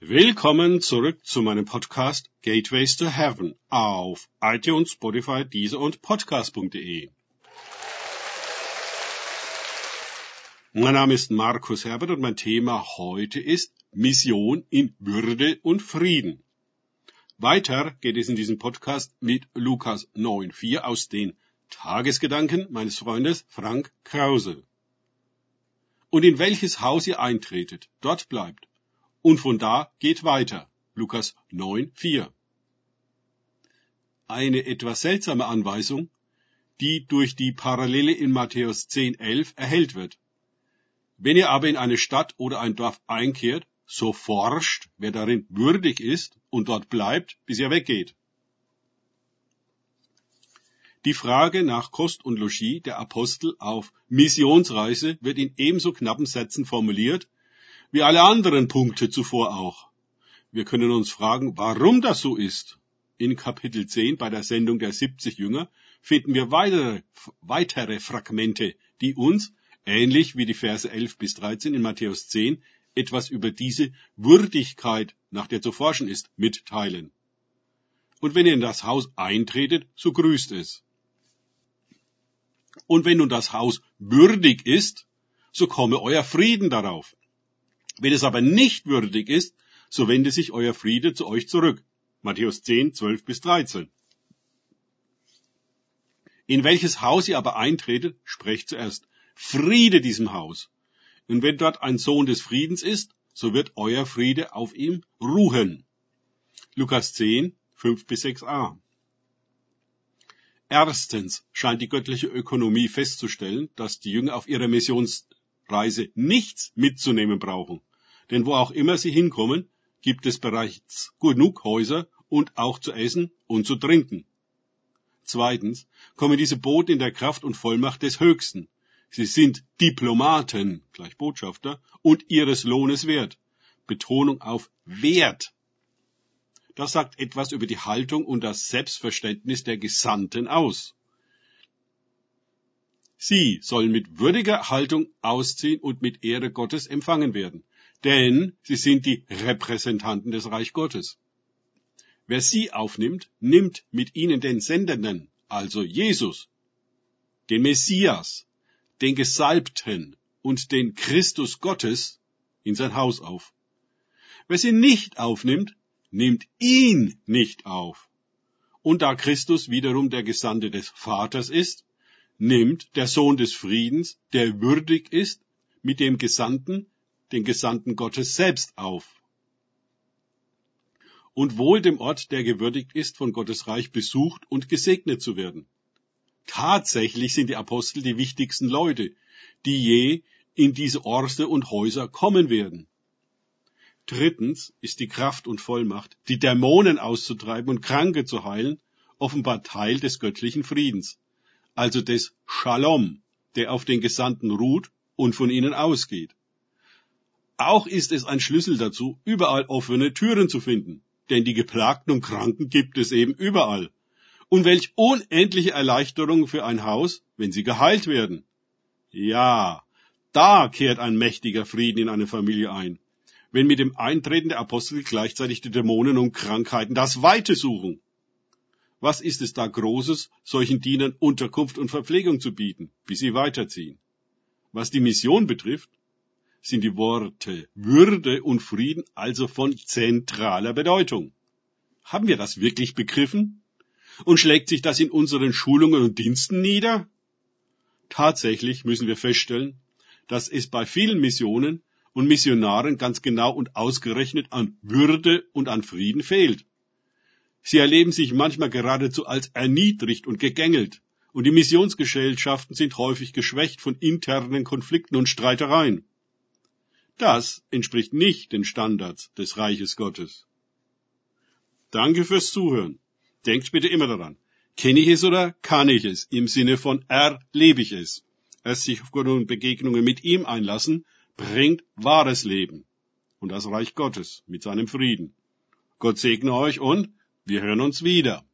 Willkommen zurück zu meinem Podcast Gateways to Heaven auf iTunes, Spotify, Deezer und Podcast.de. Mein Name ist Markus Herbert und mein Thema heute ist Mission in Würde und Frieden. Weiter geht es in diesem Podcast mit Lukas 9.4 aus den Tagesgedanken meines Freundes Frank Krause. Und in welches Haus ihr eintretet, dort bleibt. Und von da geht weiter. Lukas 9.4. Eine etwas seltsame Anweisung, die durch die Parallele in Matthäus 10.11 erhellt wird. Wenn ihr aber in eine Stadt oder ein Dorf einkehrt, so forscht, wer darin würdig ist und dort bleibt, bis er weggeht. Die Frage nach Kost und Logis der Apostel auf Missionsreise wird in ebenso knappen Sätzen formuliert, wie alle anderen Punkte zuvor auch. Wir können uns fragen, warum das so ist. In Kapitel 10 bei der Sendung der 70 Jünger finden wir weitere, weitere Fragmente, die uns, ähnlich wie die Verse 11 bis 13 in Matthäus 10, etwas über diese Würdigkeit, nach der zu forschen ist, mitteilen. Und wenn ihr in das Haus eintretet, so grüßt es. Und wenn nun das Haus würdig ist, so komme euer Frieden darauf. Wenn es aber nicht würdig ist, so wende sich euer Friede zu euch zurück. Matthäus 10, 12 bis 13. In welches Haus ihr aber eintretet, sprecht zuerst Friede diesem Haus. Und wenn dort ein Sohn des Friedens ist, so wird euer Friede auf ihm ruhen. Lukas 10, 5 bis 6a. Erstens scheint die göttliche Ökonomie festzustellen, dass die Jünger auf ihrer Missionsreise nichts mitzunehmen brauchen. Denn wo auch immer sie hinkommen, gibt es bereits genug Häuser und auch zu essen und zu trinken. Zweitens kommen diese Boten in der Kraft und Vollmacht des Höchsten, Sie sind Diplomaten, gleich Botschafter, und ihres Lohnes wert. Betonung auf Wert. Das sagt etwas über die Haltung und das Selbstverständnis der Gesandten aus. Sie sollen mit würdiger Haltung ausziehen und mit Ehre Gottes empfangen werden, denn sie sind die Repräsentanten des Reich Gottes. Wer sie aufnimmt, nimmt mit ihnen den Sendenden, also Jesus, den Messias, den Gesalbten und den Christus Gottes in sein Haus auf. Wer sie nicht aufnimmt, nimmt ihn nicht auf. Und da Christus wiederum der Gesandte des Vaters ist, nimmt der Sohn des Friedens, der würdig ist, mit dem Gesandten, den Gesandten Gottes selbst auf. Und wohl dem Ort, der gewürdigt ist, von Gottes Reich besucht und gesegnet zu werden. Tatsächlich sind die Apostel die wichtigsten Leute, die je in diese Orte und Häuser kommen werden. Drittens ist die Kraft und Vollmacht, die Dämonen auszutreiben und Kranke zu heilen, offenbar Teil des göttlichen Friedens, also des Shalom, der auf den Gesandten ruht und von ihnen ausgeht. Auch ist es ein Schlüssel dazu, überall offene Türen zu finden, denn die Geplagten und Kranken gibt es eben überall. Und welch unendliche Erleichterung für ein Haus, wenn sie geheilt werden. Ja, da kehrt ein mächtiger Frieden in eine Familie ein, wenn mit dem Eintreten der Apostel gleichzeitig die Dämonen und Krankheiten das Weite suchen. Was ist es da Großes, solchen Dienern Unterkunft und Verpflegung zu bieten, bis sie weiterziehen? Was die Mission betrifft, sind die Worte Würde und Frieden also von zentraler Bedeutung. Haben wir das wirklich begriffen? Und schlägt sich das in unseren Schulungen und Diensten nieder? Tatsächlich müssen wir feststellen, dass es bei vielen Missionen und Missionaren ganz genau und ausgerechnet an Würde und an Frieden fehlt. Sie erleben sich manchmal geradezu als erniedrigt und gegängelt, und die Missionsgesellschaften sind häufig geschwächt von internen Konflikten und Streitereien. Das entspricht nicht den Standards des Reiches Gottes. Danke fürs Zuhören. Denkt bitte immer daran. Kenne ich es oder kann ich es? Im Sinne von erlebe ich es. Erst sich auf Gott und Begegnungen mit ihm einlassen, bringt wahres Leben und das Reich Gottes mit seinem Frieden. Gott segne euch und wir hören uns wieder.